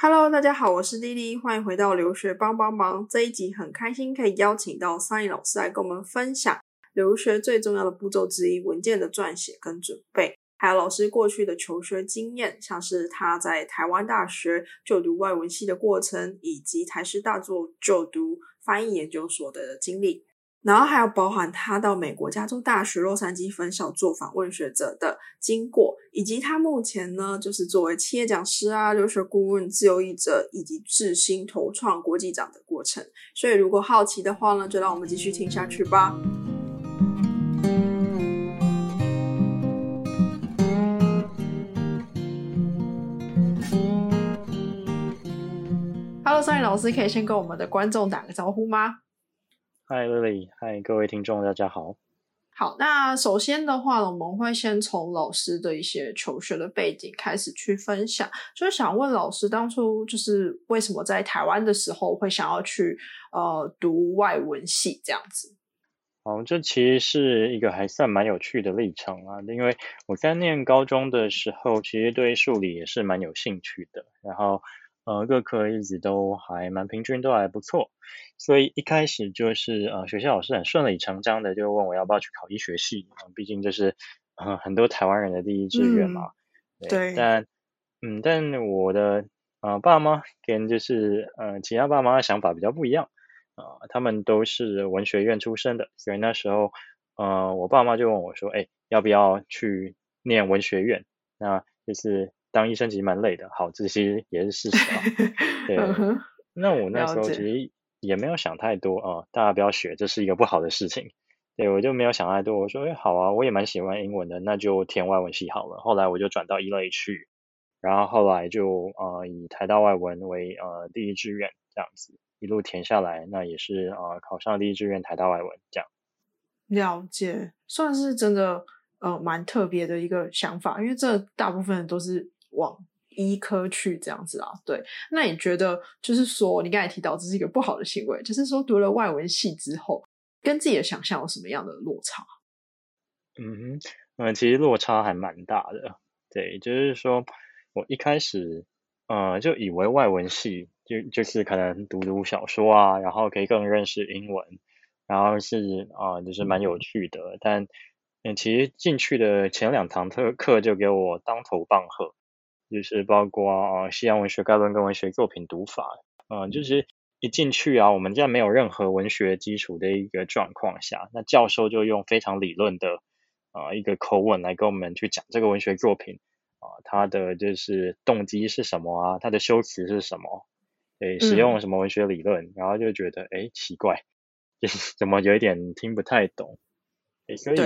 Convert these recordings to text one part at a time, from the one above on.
Hello，大家好，我是丽丽，欢迎回到留学帮帮忙。这一集很开心可以邀请到 Sunny 老师来跟我们分享留学最重要的步骤之一——文件的撰写跟准备，还有老师过去的求学经验，像是他在台湾大学就读外文系的过程，以及台师大做就读翻译研究所的经历。然后还有包含他到美国加州大学洛杉矶分校做访问学者的经过，以及他目前呢就是作为企业讲师啊、留学顾问、自由译者以及智新投创国际长的过程。所以如果好奇的话呢，就让我们继续听下去吧。Hello，三位老师，可以先跟我们的观众打个招呼吗？嗨，Lily，嗨，各位听众，大家好。好，那首先的话呢，我们会先从老师的一些求学的背景开始去分享，就是想问老师，当初就是为什么在台湾的时候会想要去呃读外文系这样子？哦，这其实是一个还算蛮有趣的历程啊，因为我在念高中的时候，其实对数理也是蛮有兴趣的，然后。呃，各科一直都还蛮平均，都还不错，所以一开始就是呃，学校老师很顺理成章的就问我要不要去考医学系，毕竟这是呃很多台湾人的第一志愿嘛。对。但嗯，但我的呃爸妈跟就是呃其他爸妈的想法比较不一样，啊，他们都是文学院出身的，所以那时候呃我爸妈就问我说，哎，要不要去念文学院？那就是。当医生其实蛮累的，好，这些也是事实啊。对，那我那时候其实也没有想太多啊，大家不要学，这是一个不好的事情。对，我就没有想太多，我说，哎，好啊，我也蛮喜欢英文的，那就填外文系好了。后来我就转到一类去，然后后来就呃以台大外文为呃第一志愿这样子，一路填下来，那也是呃考上第一志愿台大外文这样。了解，算是真的呃蛮特别的一个想法，因为这大部分人都是。往医科去这样子啊，对。那你觉得，就是说，你刚才提到这是一个不好的行为，就是说，读了外文系之后，跟自己的想象有什么样的落差？嗯哼，嗯，其实落差还蛮大的。对，就是说我一开始，呃，就以为外文系就就是可能读读小说啊，然后可以更认识英文，然后是啊，就是蛮有趣的。但嗯，其实进去的前两堂特课就给我当头棒喝。就是包括啊西洋文学概论跟文学作品读法，嗯，就是一进去啊，我们在没有任何文学基础的一个状况下，那教授就用非常理论的啊一个口吻来跟我们去讲这个文学作品啊，它的就是动机是什么啊，它的修辞是什么，对，使用什么文学理论，然后就觉得哎奇怪，就是怎么有一点听不太懂，所以。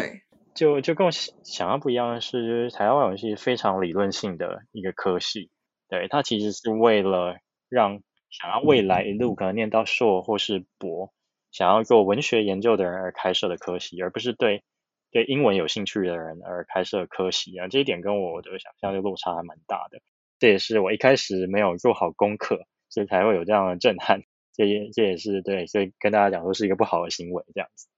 就就跟我想要不一样的是，就是台湾外文系非常理论性的一个科系，对，它其实是为了让想要未来一路可能念到硕或是博，想要做文学研究的人而开设的科系，而不是对对英文有兴趣的人而开设科系啊。这一点跟我的想象就落差还蛮大的，这也是我一开始没有做好功课，所以才会有这样的震撼。这也这也是对，所以跟大家讲说是一个不好的行为这样子。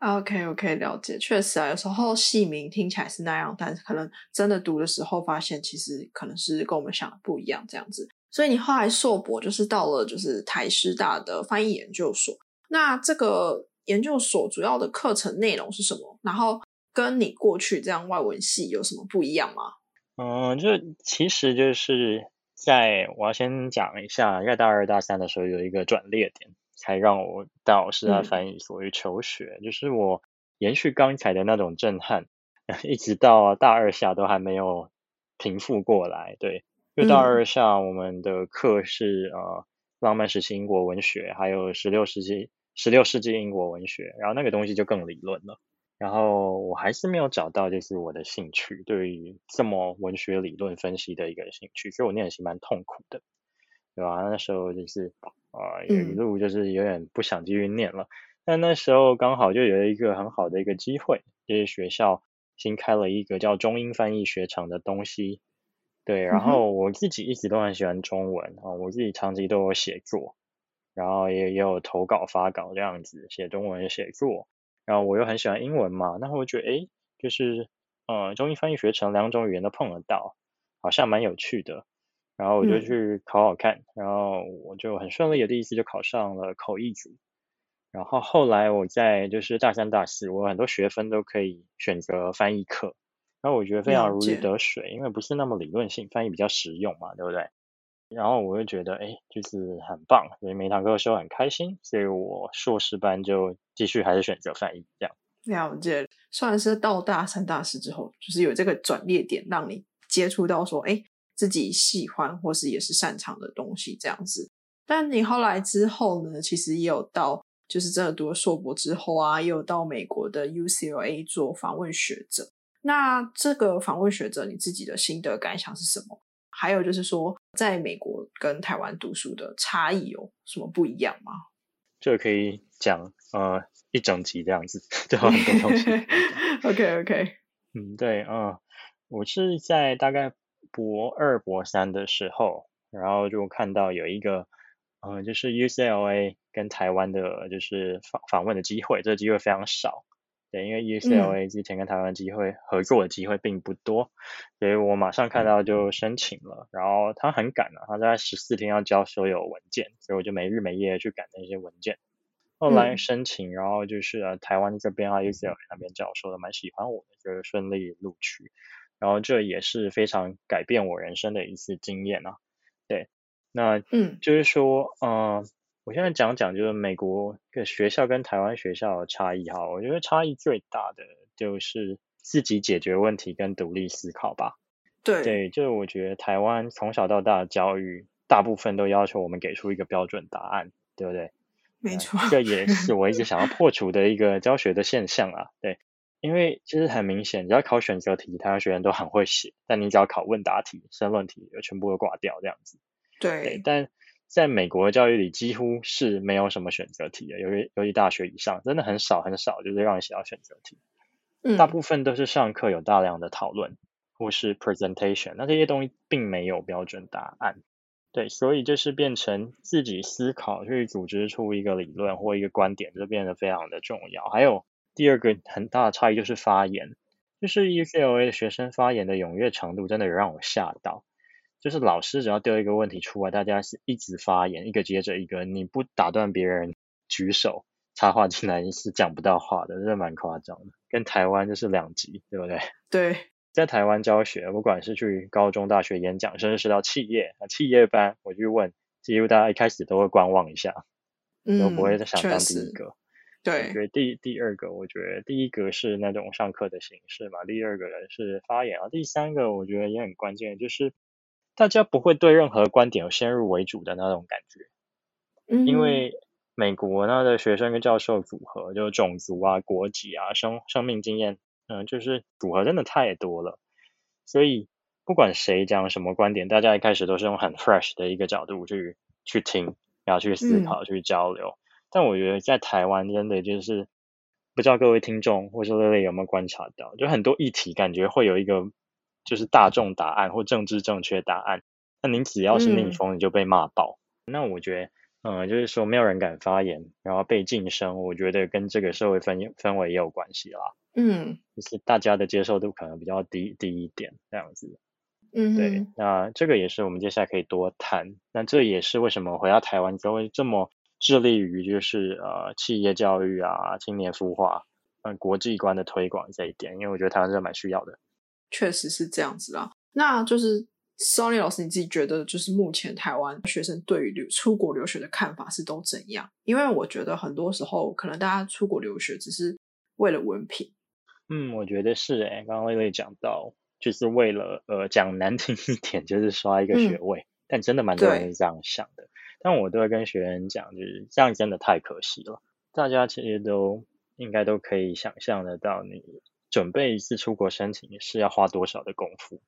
OK，OK，了解。确实啊，有时候戏名听起来是那样，但是可能真的读的时候，发现其实可能是跟我们想的不一样这样子。所以你后来硕博就是到了就是台师大的翻译研究所。那这个研究所主要的课程内容是什么？然后跟你过去这样外文系有什么不一样吗？嗯，就其实就是在我要先讲一下，在大二大三的时候有一个转捩点。才让我到师大翻译所去求学，就是我延续刚才的那种震撼，一直到大二下都还没有平复过来。对，因为大二下我们的课是呃浪漫时期英国文学，还有十六世纪十六世纪英国文学，然后那个东西就更理论了。然后我还是没有找到就是我的兴趣，对于这么文学理论分析的一个兴趣，所以我念的是蛮痛苦的，对吧？那时候就是。啊，一路就是有点不想继续念了，但那时候刚好就有一个很好的一个机会，就是学校新开了一个叫中英翻译学程的东西，对，然后我自己一直都很喜欢中文啊，我自己长期都有写作，然后也也有投稿发稿这样子写中文写作，然后我又很喜欢英文嘛，那我觉得诶，就是呃中英翻译学程两种语言都碰得到，好像蛮有趣的。然后我就去考考看，然后我就很顺利的第一次就考上了口译组。然后后来我在就是大三大四，我很多学分都可以选择翻译课，然后我觉得非常如鱼得水，因为不是那么理论性，翻译比较实用嘛，对不对？然后我就觉得哎，就是很棒，所以每堂课修很开心，所以我硕士班就继续还是选择翻译这样。了解，算是到大三大四之后，就是有这个转捩点，让你接触到说哎自己喜欢或是也是擅长的东西这样子。但你后来之后呢，其实也有到。就是真的读了硕博之后啊，也有到美国的 UCLA 做访问学者。那这个访问学者，你自己的心得感想是什么？还有就是说，在美国跟台湾读书的差异有什么不一样吗？这个可以讲呃一整集这样子，就很多东西。OK OK，嗯，对，嗯，我是在大概博二博三的时候，然后就看到有一个。嗯，就是 UCLA 跟台湾的，就是访访问的机会，这个机会非常少。对，因为 UCLA 之前跟台湾机会合作的机会并不多，所以我马上看到就申请了。然后他很赶啊，他在十四天要交所有文件，所以我就没日没夜去赶那些文件。后来申请，然后就是台湾这边啊，UCLA 那边教授的蛮喜欢我的，就顺利录取。然后这也是非常改变我人生的一次经验啊，对。那嗯，就是说，嗯，我现在讲讲就是美国的学校跟台湾学校的差异哈，我觉得差异最大的就是自己解决问题跟独立思考吧。对，对，就是我觉得台湾从小到大的教育，大部分都要求我们给出一个标准答案，对不对？没错，这也是我一直想要破除的一个教学的现象啊。对，因为其实很明显，只要考选择题，台湾学生都很会写，但你只要考问答题、申论题，就全部都挂掉这样子。对，但在美国教育里几乎是没有什么选择题的，由于由于大学以上真的很少很少，就是让你写到选择题，嗯，大部分都是上课有大量的讨论或是 presentation，那这些东西并没有标准答案，对，所以就是变成自己思考去组织出一个理论或一个观点，就变得非常的重要。还有第二个很大的差异就是发言，就是 UCLA 的学生发言的踊跃程度真的让我吓到。就是老师只要丢一个问题出来，大家是一直发言，一个接着一个，你不打断别人举手插话进来，是讲不到话的，真的蛮夸张的。跟台湾就是两极，对不对？对，在台湾教学，不管是去高中、大学演讲，甚至是到企业啊企业班，我去问，几乎大家一开始都会观望一下，都不会再想当第一个。对，觉得第第二个，我觉得第一个是那种上课的形式嘛，第二个人是发言啊，第三个我觉得也很关键，就是。大家不会对任何观点有先入为主的那种感觉，嗯，因为美国那的学生跟教授组合，就种族啊、国籍啊、生生命经验，嗯，就是组合真的太多了，所以不管谁讲什么观点，大家一开始都是用很 fresh 的一个角度去去听，然后去思考、去交流。但我觉得在台湾真的就是，不知道各位听众或者乐乐有没有观察到，就很多议题感觉会有一个。就是大众答案或政治正确答案，那您只要是逆风，你就被骂爆。那我觉得，嗯，就是说没有人敢发言，然后被晋升，我觉得跟这个社会氛氛围也有关系啦。嗯，就是大家的接受度可能比较低低一点这样子。嗯，对，那这个也是我们接下来可以多谈。那这也是为什么回到台湾之后这么致力于就是呃企业教育啊、青年孵化、嗯国际观的推广这一点，因为我觉得台湾是蛮需要的。确实是这样子啊，那就是 Sony 老师你自己觉得，就是目前台湾学生对于留出国留学的看法是都怎样？因为我觉得很多时候可能大家出国留学只是为了文凭。嗯，我觉得是诶，刚刚薇薇讲到，就是为了呃讲难听一点，就是刷一个学位，但真的蛮多人是这样想的。但我都会跟学员讲，就是这样真的太可惜了。大家其实都应该都可以想象得到你。准备一次出国申请是要花多少的功夫？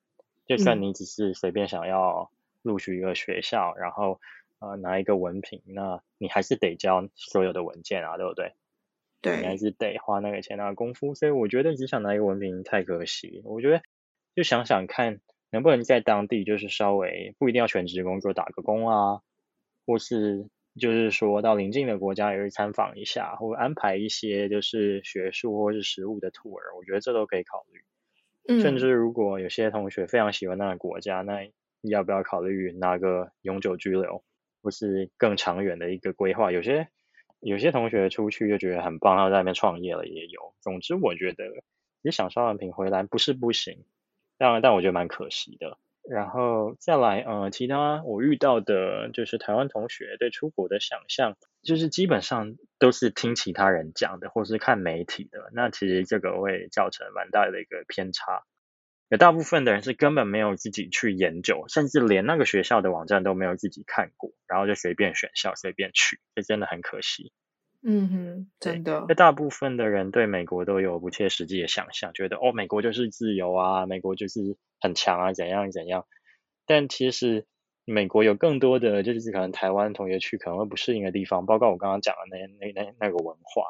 就算你只是随便想要录取一个学校，然后呃拿一个文凭，那你还是得交所有的文件啊，对不对？对，你还是得花那个钱那个功夫。所以我觉得只想拿一个文凭太可惜。我觉得就想想看，能不能在当地就是稍微不一定要全职工作，打个工啊，或是。就是说到邻近的国家也去参访一下，或安排一些就是学术或是实物的 tour，我觉得这都可以考虑。嗯，甚至如果有些同学非常喜欢那个国家，那要不要考虑拿个永久居留，或是更长远的一个规划。有些有些同学出去就觉得很棒，然后在那边创业了也有。总之，我觉得其实想刷完屏回来不是不行，但但我觉得蛮可惜的。然后再来，呃，其他我遇到的就是台湾同学对出国的想象，就是基本上都是听其他人讲的，或是看媒体的。那其实这个会造成蛮大的一个偏差。有大部分的人是根本没有自己去研究，甚至连那个学校的网站都没有自己看过，然后就随便选校随便去，这真的很可惜。嗯哼，真的。那大部分的人对美国都有不切实际的想象，觉得哦，美国就是自由啊，美国就是很强啊，怎样怎样。但其实美国有更多的就是可能台湾同学去可能会不适应的地方，包括我刚刚讲的那那那那个文化，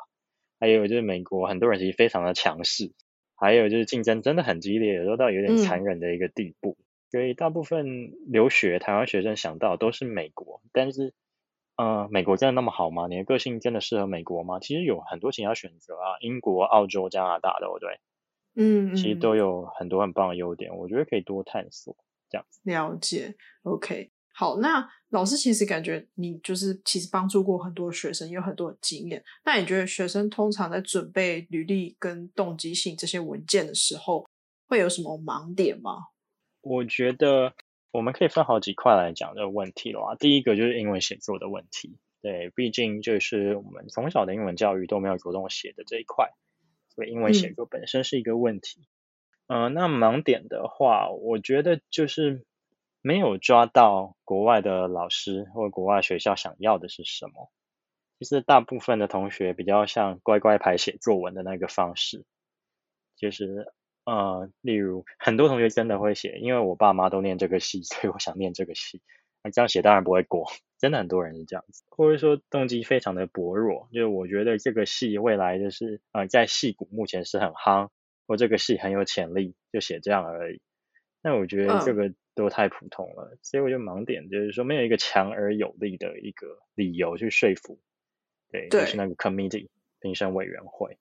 还有就是美国很多人其实非常的强势。还有就是竞争真的很激烈，有时候到有点残忍的一个地步。所以大部分留学台湾学生想到都是美国，但是，呃，美国真的那么好吗？你的个性真的适合美国吗？其实有很多其他选择啊，英国、澳洲、加拿大，对不对？嗯嗯。其实都有很多很棒的优点，我觉得可以多探索这样子。了解，OK。好，那老师其实感觉你就是其实帮助过很多学生，有很多的经验。那你觉得学生通常在准备履历跟动机性这些文件的时候，会有什么盲点吗？我觉得我们可以分好几块来讲这个问题的话，第一个就是英文写作的问题。对，毕竟就是我们从小的英文教育都没有着重写的这一块，所以英文写作本身是一个问题。嗯，那盲点的话，我觉得就是。没有抓到国外的老师或国外学校想要的是什么。其实大部分的同学比较像乖乖牌写作文的那个方式，就是呃，例如很多同学真的会写，因为我爸妈都念这个系，所以我想念这个系。那这样写当然不会过，真的很多人是这样子，或者说动机非常的薄弱，就是我觉得这个系未来就是呃在戏骨目前是很夯，或这个戏很有潜力，就写这样而已。那我觉得这个。都太普通了，所以我就盲点，就是说没有一个强而有力的一个理由去说服，对，就是那个 committee 评审委员会，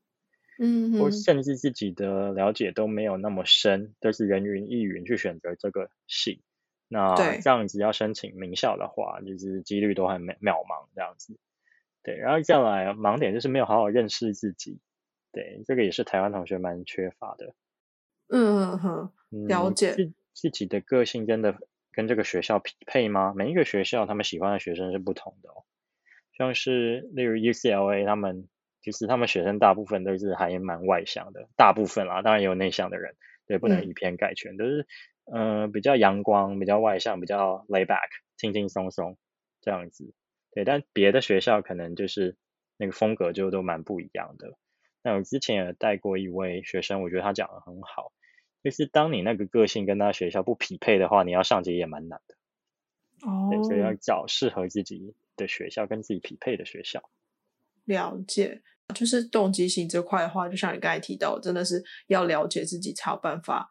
嗯，或甚至自己的了解都没有那么深，都是人云亦云去选择这个系，那这样子要申请名校的话，就是几率都很渺渺茫这样子，对，然后再来盲点就是没有好好认识自己，对，这个也是台湾同学蛮缺乏的，嗯嗯哼，了解。自己的个性真的跟这个学校匹配吗？每一个学校他们喜欢的学生是不同的哦。像是例如 UCLA，他们其实他们学生大部分都是还蛮外向的，大部分啦，当然也有内向的人，对，不能以偏概全，都是嗯比较阳光、比较外向、比较 lay back、轻轻松松这样子。对，但别的学校可能就是那个风格就都蛮不一样的。那我之前也带过一位学生，我觉得他讲的很好。就是当你那个个性跟他学校不匹配的话，你要上级也蛮难的。哦，所以要找适合自己的学校，跟自己匹配的学校。了解，就是动机性这块的话，就像你刚才提到，真的是要了解自己才有办法，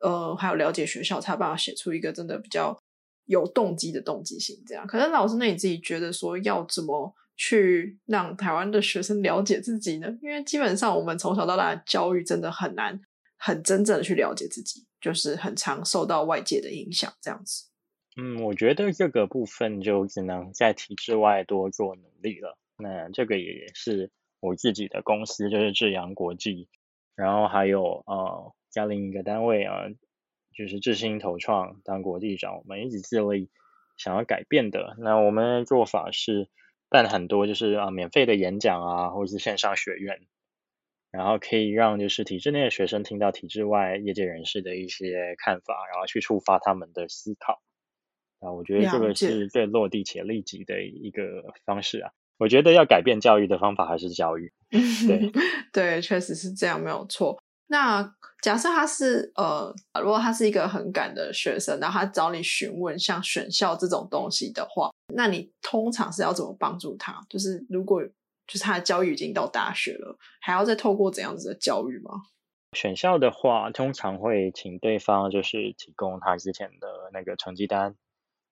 呃，还有了解学校才有办法写出一个真的比较有动机的动机性。这样，可能老师那你自己觉得说要怎么去让台湾的学生了解自己呢？因为基本上我们从小到大的教育真的很难。很真正的去了解自己，就是很常受到外界的影响，这样子。嗯，我觉得这个部分就只能在体制外多做努力了。那这个也是我自己的公司，就是智阳国际，然后还有呃加另一个单位啊，就是智新投创当国际长，我们一起致力想要改变的。那我们的做法是办很多就是啊免费的演讲啊，或者是线上学院。然后可以让就是体制内的学生听到体制外业界人士的一些看法，然后去触发他们的思考。啊，我觉得这个是最落地且立即的一个方式啊。我觉得要改变教育的方法还是教育。对 对，确实是这样，没有错。那假设他是呃，如果他是一个很赶的学生，然后他找你询问像选校这种东西的话，那你通常是要怎么帮助他？就是如果。就是他的教育已经到大学了，还要再透过怎样子的教育吗？选校的话，通常会请对方就是提供他之前的那个成绩单，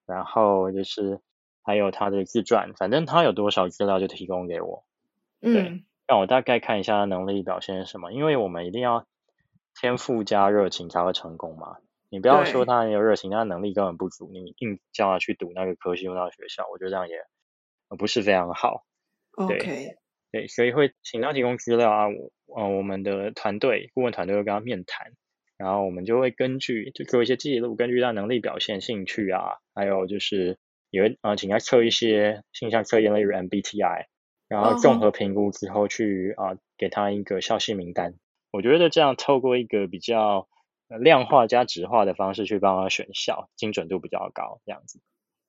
然后就是还有他的自传，反正他有多少资料就提供给我，对，让我大概看一下他能力表现是什么，因为我们一定要天赋加热情才会成功嘛。你不要说他很有热情，他能力根本不足，你硬叫他去读那个科系或那个学校，我觉得这样也不是非常好。OK，对，所以会请他提供资料啊，呃我们的团队顾问团队会跟他面谈，然后我们就会根据就做一些记录，根据他能力表现、兴趣啊，还有就是也会呃请他测一些性向测验，例如 MBTI，然后综合评估之后去啊给他一个校系名单。我觉得这样透过一个比较量化加值化的方式去帮他选校，精准度比较高，这样子。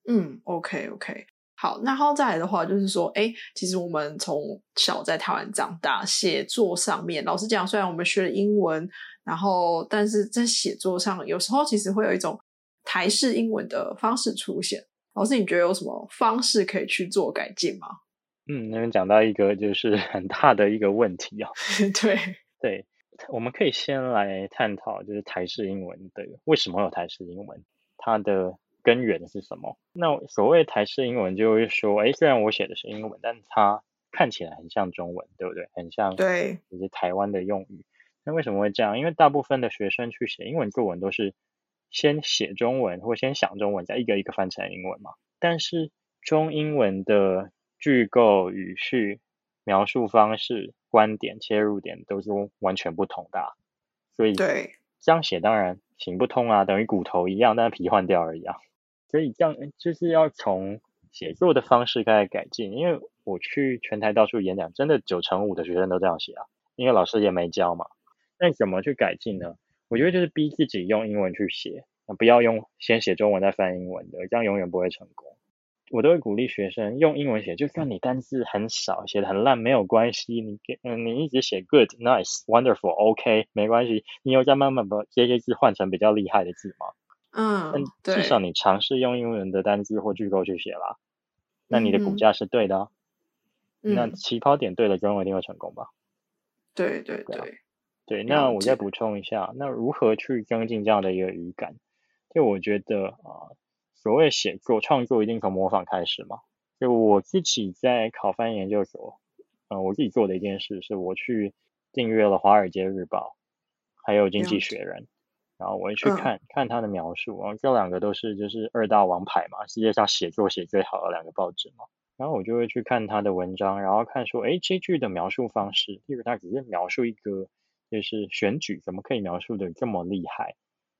嗯，OK OK。好，那后再来的话，就是说，哎，其实我们从小在台湾长大，写作上面，老实讲，虽然我们学了英文，然后，但是在写作上，有时候其实会有一种台式英文的方式出现。老师，你觉得有什么方式可以去做改进吗？嗯，那边讲到一个就是 很大的一个问题啊。对对，我们可以先来探讨，就是台式英文的为什么有台式英文，它的。根源是什么？那所谓台式英文就会说，哎，虽然我写的是英文，但它看起来很像中文，对不对？很像，对，就是台湾的用语。那为什么会这样？因为大部分的学生去写英文作文都是先写中文，或先想中文，再一个一个翻成英文嘛。但是中英文的句构、语序、描述方式、观点、切入点都是完全不同的，所以对这样写当然行不通啊，等于骨头一样，但是皮换掉而已啊。所以这样就是要从写作的方式开始改进，因为我去全台到处演讲，真的九成五的学生都这样写啊，因为老师也没教嘛。那怎么去改进呢？我觉得就是逼自己用英文去写，不要用先写中文再翻英文的，这样永远不会成功。我都会鼓励学生用英文写，就算你单字很少，写的很烂没有关系，你给嗯你一直写 good、nice、wonderful、OK 没关系，你有再慢慢把这些字换成比较厉害的字吗？嗯，至少你尝试用英文的单字或句构去写啦，那你的骨架是对的，那起跑点对了，中文一定会成功吧？对对对，对。那我再补充一下，那如何去增进这样的一个语感？就我觉得啊，所谓写作创作一定从模仿开始嘛。就我自己在考翻研究所，嗯，我自己做的一件事是，我去订阅了《华尔街日报》还有《经济学人》。然后我会去看看他的描述，然后这两个都是就是二大王牌嘛，世界上写作写最好的两个报纸嘛。然后我就会去看他的文章，然后看说，哎，这句的描述方式，例如他只是描述一个就是选举，怎么可以描述的这么厉害？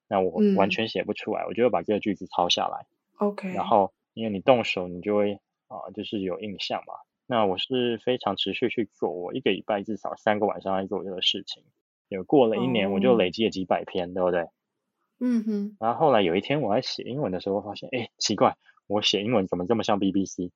那我完全写不出来，我就会把这个句子抄下来。OK。然后因为你动手，你就会啊，就是有印象嘛。那我是非常持续去做，我一个礼拜至少三个晚上在做这个事情。有过了一年，我就累积了几百篇，对不对？嗯哼。然后后来有一天我在写英文的时候，发现，哎，奇怪，我写英文怎么这么像 BBC，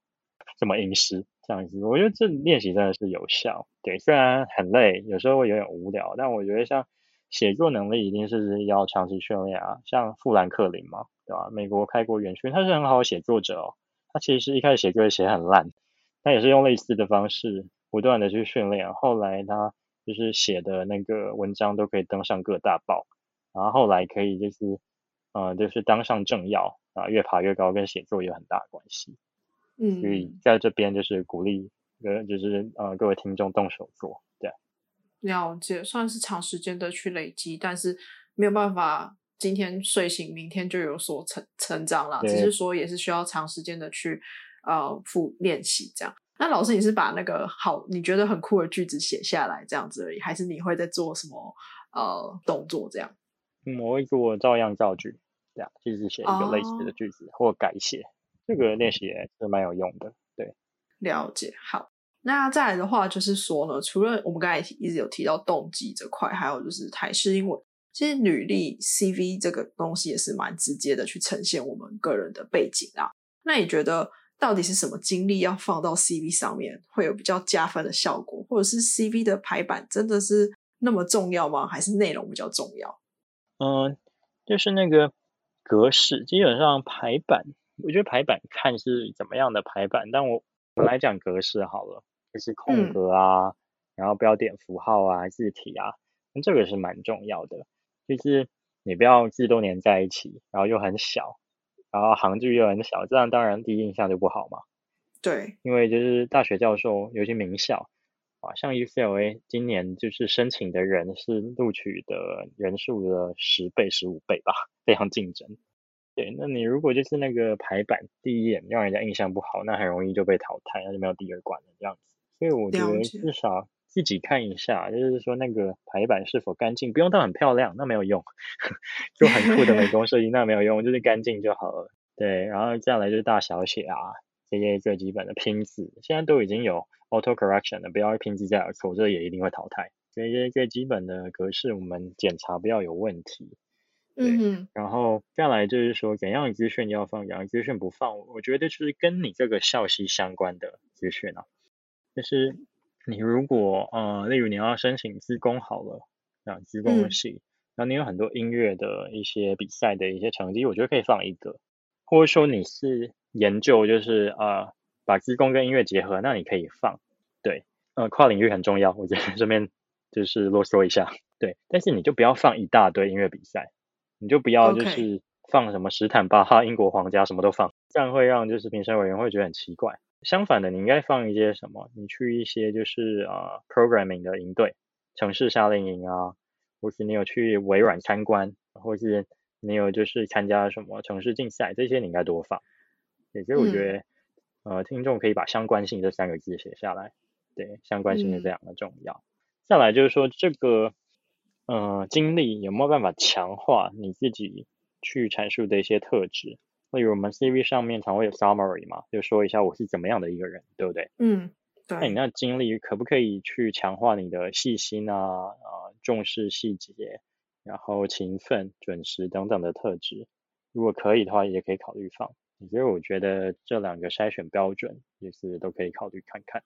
这么英式这样子？我觉得这练习真的是有效。对，虽然很累，有时候会有点无聊，但我觉得像写作能力一定是要长期训练啊。像富兰克林嘛，对吧？美国开国元勋，他是很好的写作者哦。他其实一开始写作写很烂，他也是用类似的方式不断的去训练，后来他。就是写的那个文章都可以登上各大报，然后后来可以就是，嗯，就是当上政要啊，越爬越高，跟写作有很大关系。嗯，所以在这边就是鼓励，呃，就是呃各位听众动手做，对。了解，算是长时间的去累积，但是没有办法今天睡醒，明天就有所成成长了，只是说也是需要长时间的去呃复练习这样。那老师，你是把那个好你觉得很酷的句子写下来这样子而已，还是你会在做什么呃动作这样？嗯，我会我照样造句，这样就是写一个类似的句子或改写，这个练习也是蛮有用的。对，了解。好，那再来的话就是说呢，除了我们刚才一直有提到动机这块，还有就是台式英文，其实履历 CV 这个东西也是蛮直接的去呈现我们个人的背景啊。那你觉得？到底是什么经历要放到 CV 上面会有比较加分的效果，或者是 CV 的排版真的是那么重要吗？还是内容比较重要？嗯，就是那个格式，基本上排版，我觉得排版看是怎么样的排版，但我我来讲格式好了，就是空格啊，然后标点符号啊，字体啊，那这个是蛮重要的，就是你不要字都连在一起，然后又很小。然后行距又很小，这样当然第一印象就不好嘛。对，因为就是大学教授，尤其名校，啊，像 UCLA 今年就是申请的人是录取的人数的十倍、十五倍吧，非常竞争。对，那你如果就是那个排版第一眼让人家印象不好，那很容易就被淘汰，那就没有第二关了这样子。所以我觉得至少自己看一下，就是说那个排版是否干净，不用到很漂亮，那没有用。就很酷的美工设计那没有用，就是干净就好了。对，然后再来就是大小写啊，这些最基本的拼字，现在都已经有 auto correction 了，不要拼字再有错，这也一定会淘汰。这些最基本的格式我们检查不要有问题。嗯，然后再来就是说怎样的资讯要放，怎样资讯不放，我觉得就是跟你这个校系相关的资讯啊，就是你如果呃，例如你要申请资工好了，啊，资工系，然后你有很多音乐的一些比赛的一些成绩，我觉得可以放一个，或者说你是研究就是呃，把资工跟音乐结合，那你可以放，对，呃，跨领域很重要，我觉得这边就是啰嗦一下，对，但是你就不要放一大堆音乐比赛。你就不要就是放什么史坦巴哈英国皇家什么都放，这样会让就是评审委员会觉得很奇怪。相反的，你应该放一些什么？你去一些就是啊 programming 的营队，城市夏令营啊，或是你有去微软参观，或是你有就是参加什么城市竞赛，这些你应该多放。所以我觉得呃听众可以把相关性这三个字写下来，对，相关性是非常的重要。再来就是说这个。嗯，经历有没有办法强化你自己去阐述的一些特质？例如我们 CV 上面常会有 summary 嘛，就说一下我是怎么样的一个人，对不对？嗯，对。那你那经历可不可以去强化你的细心啊、啊重视细节，然后勤奋、准时等等的特质？如果可以的话，也可以考虑放。所以我觉得这两个筛选标准也是都可以考虑看看。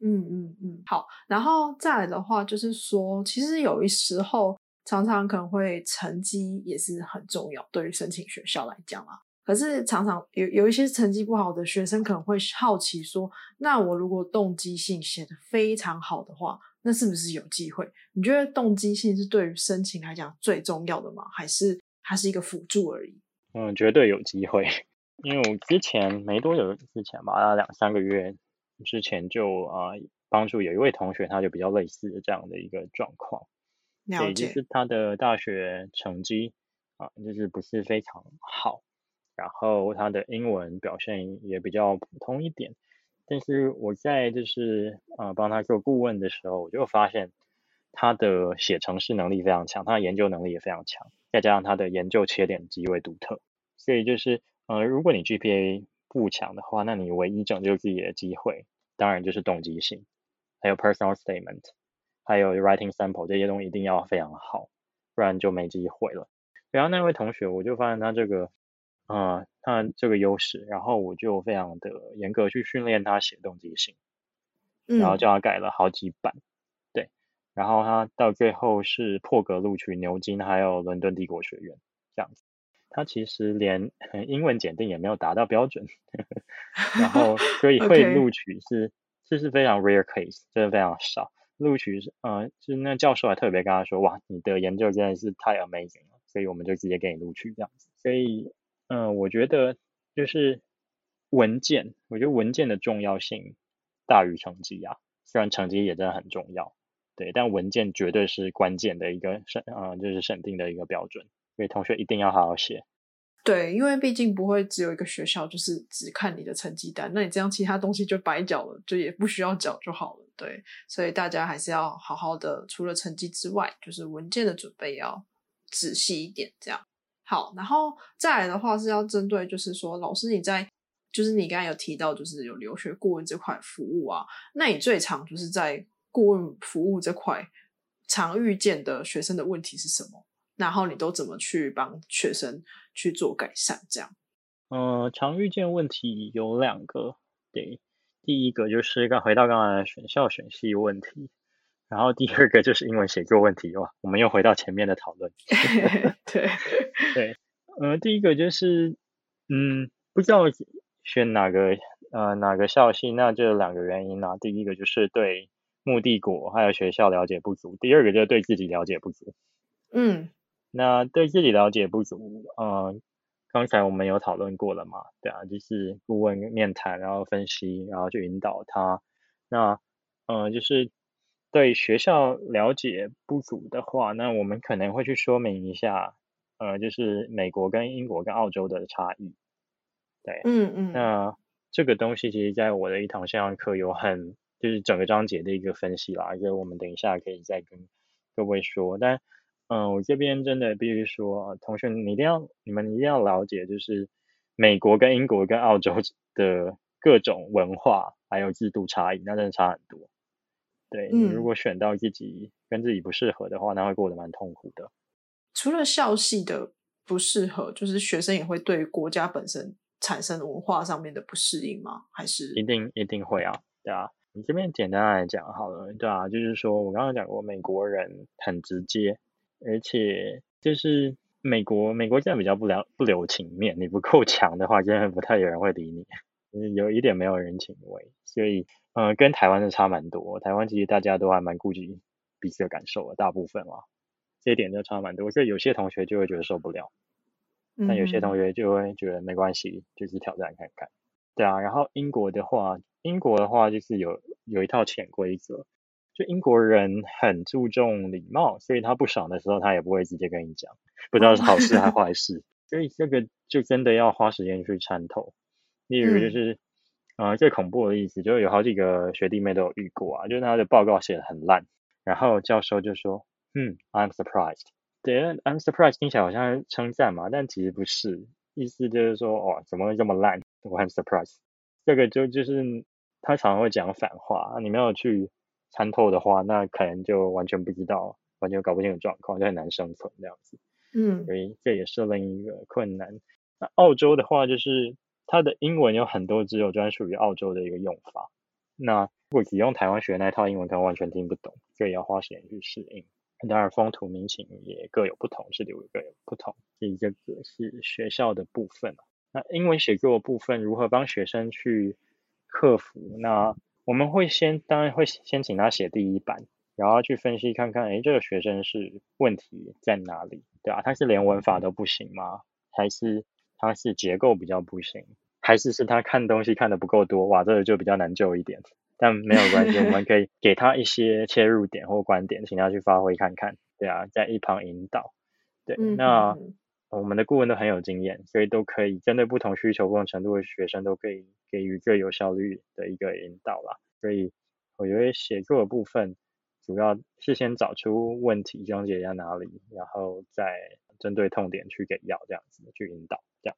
嗯嗯嗯，好，然后再来的话，就是说，其实有一时候常常可能会成绩也是很重要，对于申请学校来讲啊。可是常常有有一些成绩不好的学生可能会好奇说，那我如果动机性写的非常好的话，那是不是有机会？你觉得动机性是对于申请来讲最重要的吗？还是它是一个辅助而已？嗯，绝对有机会，因为我之前没多久之前吧，两三个月。之前就啊帮助有一位同学，他就比较类似的这样的一个状况，对，就是他的大学成绩啊就是不是非常好，然后他的英文表现也比较普通一点，但是我在就是啊帮他做顾问的时候，我就发现他的写程式能力非常强，他的研究能力也非常强，再加上他的研究切点极为独特，所以就是呃如果你 GPA 不强的话，那你唯一拯救自己的机会，当然就是动机性，还有 personal statement，还有 writing sample 这些东西一定要非常好，不然就没机会了。然后那位同学，我就发现他这个，啊，他这个优势，然后我就非常的严格去训练他写动机性，然后叫他改了好几版，对，然后他到最后是破格录取牛津还有伦敦帝国学院这样子。他其实连英文检定也没有达到标准，然后 所以会录取是这是非常 rare case，真的非常少。录取是呃，就那教授还特别跟他说，哇，你的研究真的是太 amazing 了，所以我们就直接给你录取这样子。所以嗯，我觉得就是文件，我觉得文件的重要性大于成绩啊，虽然成绩也真的很重要，对，但文件绝对是关键的一个审呃，就是审定的一个标准。所以同学一定要好好写。对，因为毕竟不会只有一个学校，就是只看你的成绩单，那你这样其他东西就白缴了，就也不需要缴就好了。对，所以大家还是要好好的，除了成绩之外，就是文件的准备要仔细一点。这样好，然后再来的话是要针对，就是说老师你在，就是你刚才有提到，就是有留学顾问这块服务啊，那你最常就是在顾问服务这块常遇见的学生的问题是什么？然后你都怎么去帮学生去做改善？这样，嗯，常遇见问题有两个，对，第一个就是刚回到刚才的选校选系问题，然后第二个就是英文写作问题哇，我们又回到前面的讨论。对 对，呃，第一个就是，嗯，不知道选哪个呃哪个校系，那就两个原因啊，第一个就是对目的国还有学校了解不足，第二个就是对自己了解不足。嗯。那对自己了解不足，呃，刚才我们有讨论过了嘛？对啊，就是顾问面谈，然后分析，然后去引导他。那呃，就是对学校了解不足的话，那我们可能会去说明一下，呃，就是美国跟英国跟澳洲的差异。对，嗯嗯，那这个东西其实在我的一堂线上课有很就是整个章节的一个分析啦，就我们等一下可以再跟各位说。但嗯，我这边真的必须说，同学你一定要你们一定要了解，就是美国跟英国跟澳洲 的各种文化还有制度差异，那真的差很多。对你如果选到自己跟自己不适合的话，那会过得蛮痛苦的。除了校系的不适合，就是学生也会对国家本身。产生文化上面的不适应吗？还是一定一定会啊，对啊。你这边简单来讲好了，对啊，就是说我刚刚讲过，美国人很直接，而且就是美国美国这样比较不留不留情面，你不够强的话，真的不太有人会理你，有一点没有人情味。所以，嗯，跟台湾的差蛮多。台湾其实大家都还蛮顾及彼此的感受的，大部分啊，这一点就差蛮多。所以有些同学就会觉得受不了。但有些同学就会觉得没关系，就是挑战看看，对啊。然后英国的话，英国的话就是有有一套潜规则，就英国人很注重礼貌，所以他不爽的时候，他也不会直接跟你讲，不知道是好事还是 坏事。所以这个就真的要花时间去参透。例如就是，呃，最恐怖的例子，就是有好几个学弟妹都有遇过啊，就是他的报告写的很烂，然后教授就说，嗯，I'm surprised。对，I'm surprised 听起来好像是称赞嘛，但其实不是，意思就是说，哦，怎么会这么烂？我很 surprised。这个就就是他常常会讲反话，你没有去参透的话，那可能就完全不知道，完全搞不清楚状况，就很难生存这样子。嗯，所以这也是另一个困难。那澳洲的话，就是它的英文有很多只有专属于澳洲的一个用法，那如果只用台湾学那套英文，可能完全听不懂，所以要花时间去适应。当然，风土民情也各有不同，这里也各有不同。这个是学校的部分。那英文写作部分如何帮学生去克服？那我们会先，当然会先请他写第一版，然后去分析看看，哎，这个学生是问题在哪里，对吧？他是连文法都不行吗？还是他是结构比较不行？还是是他看东西看的不够多？哇，这个就比较难救一点。但没有关系，我们可以给他一些切入点或观点，请他去发挥看看，对啊，在一旁引导。对，那我们的顾问都很有经验，所以都可以针对不同需求、不同程度的学生，都可以给予最有效率的一个引导啦。所以我觉得写作的部分，主要是先找出问题症结在哪里，然后再针对痛点去给药，这样子去引导，这样。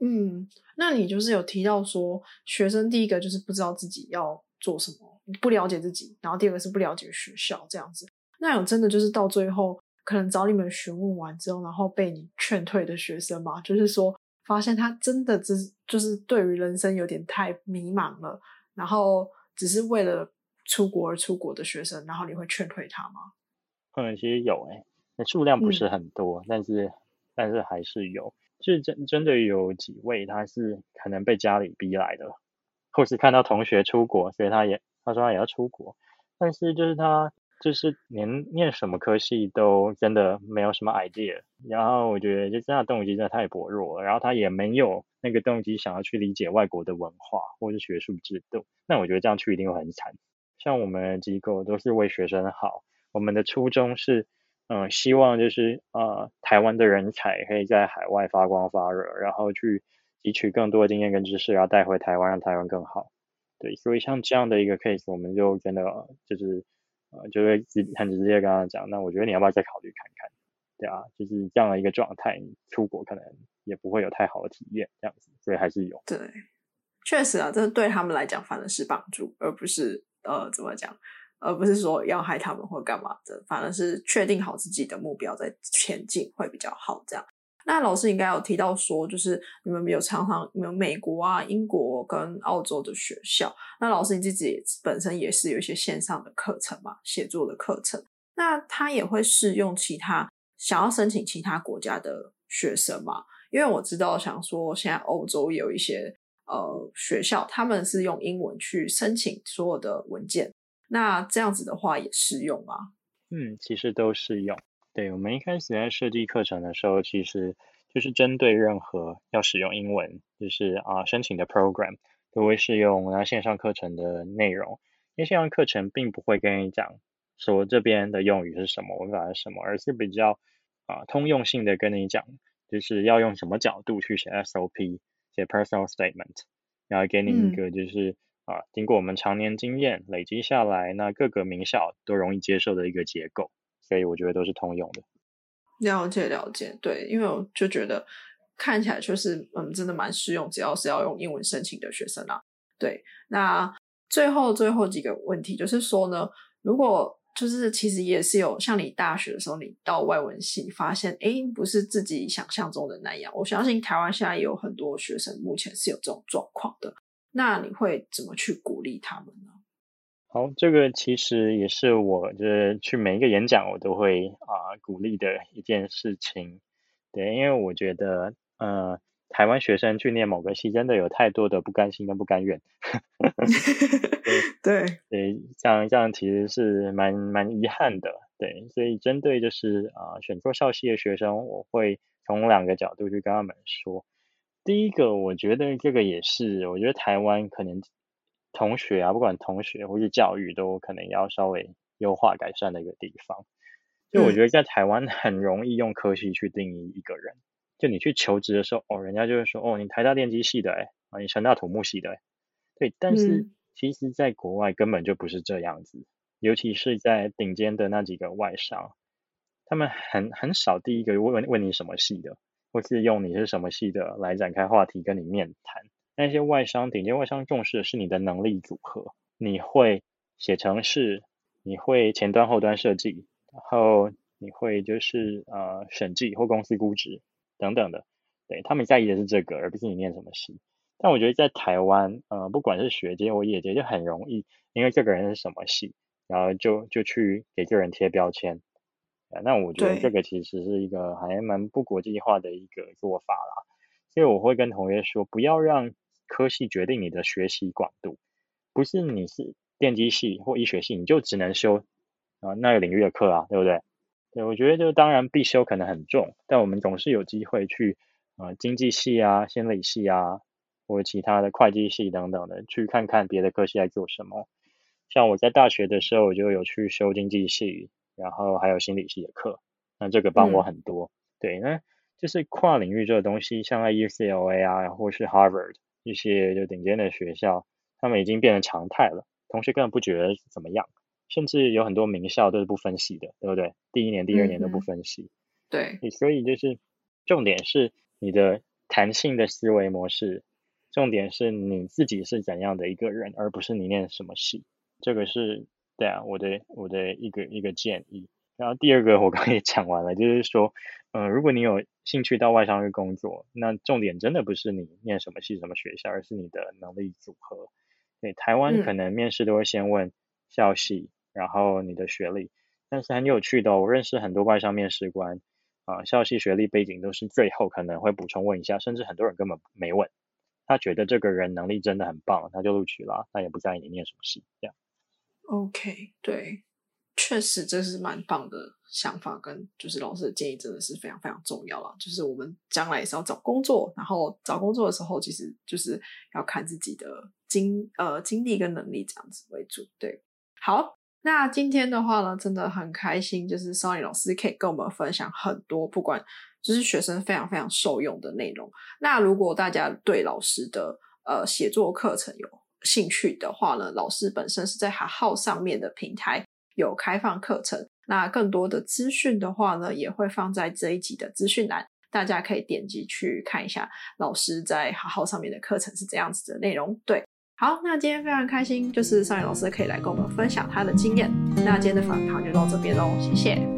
嗯，那你就是有提到说，学生第一个就是不知道自己要。做什么？不了解自己，然后第二个是不了解学校这样子。那有真的就是到最后可能找你们询问完之后，然后被你劝退的学生嘛？就是说发现他真的只就是对于人生有点太迷茫了，然后只是为了出国而出国的学生，然后你会劝退他吗？嗯，其实有诶，那数量不是很多，但是但是还是有，是真真的有几位他是可能被家里逼来的。或是看到同学出国，所以他也他说他也要出国，但是就是他就是连念什么科系都真的没有什么 idea，然后我觉得就这样动机真的太薄弱了，然后他也没有那个动机想要去理解外国的文化或是学术制度，那我觉得这样去一定会很惨。像我们机构都是为学生好，我们的初衷是嗯希望就是呃台湾的人才可以在海外发光发热，然后去。汲取更多的经验跟知识，然后带回台湾，让台湾更好。对，所以像这样的一个 case，我们就真的就是呃，就会直很直接跟他讲，那我觉得你要不要再考虑看看？对啊，就是这样的一个状态，你出国可能也不会有太好的体验，这样子，所以还是有。对，确实啊，这对他们来讲反而是帮助，而不是呃怎么讲，而不是说要害他们或干嘛的，反而是确定好自己的目标在前进会比较好，这样。那老师应该有提到说，就是你们有常常有美国啊、英国跟澳洲的学校。那老师你自己本身也是有一些线上的课程嘛，写作的课程。那他也会适用其他想要申请其他国家的学生嘛？因为我知道，想说现在欧洲有一些呃学校，他们是用英文去申请所有的文件。那这样子的话也适用吗？嗯，其实都适用。对我们一开始在设计课程的时候，其实就是针对任何要使用英文，就是啊申请的 program 都会适用那线上课程的内容。因为线上课程并不会跟你讲说这边的用语是什么，文法是什么，而是比较啊通用性的跟你讲，就是要用什么角度去写 SOP、写 personal statement，然后给你一个就是啊经过我们常年经验累积下来，那各个名校都容易接受的一个结构，所以我觉得都是通用的。了解了解，对，因为我就觉得看起来就是嗯，真的蛮适用，只要是要用英文申请的学生啊。对，那最后最后几个问题就是说呢，如果就是其实也是有像你大学的时候，你到外文系发现，哎，不是自己想象中的那样。我相信台湾现在也有很多学生目前是有这种状况的，那你会怎么去鼓励他们呢？好，这个其实也是我就是去每一个演讲我都会啊鼓励的一件事情，对，因为我觉得呃台湾学生去念某个系真的有太多的不甘心跟不甘愿，对。对，这样这样其实是蛮蛮遗憾的，对，所以针对就是啊选错校系的学生，我会从两个角度去跟他们说，第一个我觉得这个也是，我觉得台湾可能。同学啊，不管同学或是教育，都可能要稍微优化改善的一个地方。就我觉得在台湾 很容易用科系去定义一个人。就你去求职的时候，哦，人家就会说，哦，你台大电机系的，哎，啊，你成大土木系的，对。但是其实，在国外根本就不是这样子，尤其是在顶尖的那几个外商，他们很很少第一个问问你什么系的，或是用你是什么系的来展开话题跟你面谈。那些外商顶尖外商重视的是你的能力组合，你会写程式，你会前端后端设计，然后你会就是呃审计或公司估值等等的，对他们在意的是这个，而不是你念什么系。但我觉得在台湾，呃不管是学界或业界，就很容易因为这个人是什么系，然后就就去给这个人贴标签。那我觉得这个其实是一个还蛮不国际化的一个做法啦。所以我会跟同学说，不要让科系决定你的学习广度，不是你是电机系或医学系，你就只能修啊那个领域的课啊，对不对？对，我觉得就当然必修可能很重，但我们总是有机会去啊经济系啊、心理系啊，或者其他的会计系等等的，去看看别的科系在做什么。像我在大学的时候，我就有去修经济系，然后还有心理系的课，那这个帮我很多。对，那就是跨领域这个东西，像在 UCLA 啊，或是 Harvard。一些就顶尖的学校，他们已经变成常态了，同学根本不觉得怎么样，甚至有很多名校都是不分系的，对不对？第一年、第二年都不分系。对，所以就是重点是你的弹性的思维模式，重点是你自己是怎样的一个人，而不是你念什么系。这个是对啊，我的我的一个一个建议。然后第二个我刚也讲完了，就是说，嗯，如果你有兴趣到外商去工作，那重点真的不是你念什么系、什么学校，而是你的能力组合。对，台湾可能面试都会先问校系，然后你的学历，但是很有趣的，我认识很多外商面试官，啊，校系、学历背景都是最后可能会补充问一下，甚至很多人根本没问，他觉得这个人能力真的很棒，他就录取了，他也不在意你念什么系，这样。OK，对。确实，这是蛮棒的想法，跟就是老师的建议，真的是非常非常重要了。就是我们将来也是要找工作，然后找工作的时候，其实就是要看自己的经呃经历跟能力这样子为主。对，好，那今天的话呢，真的很开心，就是 Sony 老师可以跟我们分享很多，不管就是学生非常非常受用的内容。那如果大家对老师的呃写作课程有兴趣的话呢，老师本身是在海号上面的平台。有开放课程，那更多的资讯的话呢，也会放在这一集的资讯栏，大家可以点击去看一下老师在好好上面的课程是怎样子的内容。对，好，那今天非常开心，就是尚宇老师可以来跟我们分享他的经验。那今天的访谈就到这边喽，谢谢。